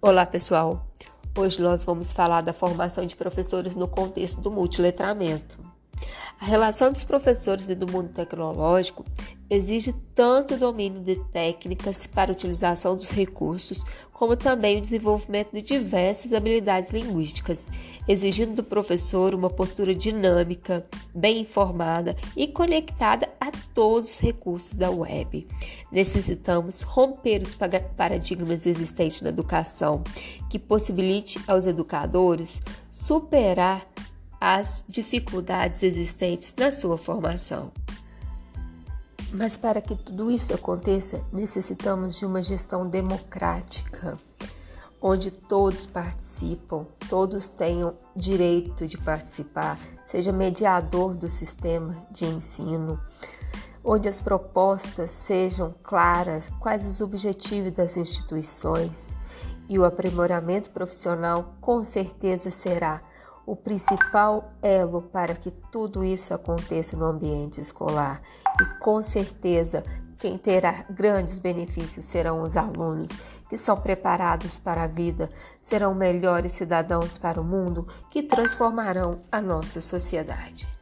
Olá, pessoal. Hoje nós vamos falar da formação de professores no contexto do multiletramento. A relação dos professores e do mundo tecnológico exige tanto o domínio de técnicas para utilização dos recursos, como também o desenvolvimento de diversas habilidades linguísticas, exigindo do professor uma postura dinâmica, bem informada e conectada todos os recursos da web. Necessitamos romper os paradigmas existentes na educação, que possibilite aos educadores superar as dificuldades existentes na sua formação. Mas para que tudo isso aconteça, necessitamos de uma gestão democrática, onde todos participam, todos tenham direito de participar, seja mediador do sistema de ensino, onde as propostas sejam claras, quais os objetivos das instituições e o aprimoramento profissional com certeza será o principal elo para que tudo isso aconteça no ambiente escolar. E com certeza, quem terá grandes benefícios serão os alunos, que são preparados para a vida, serão melhores cidadãos para o mundo, que transformarão a nossa sociedade.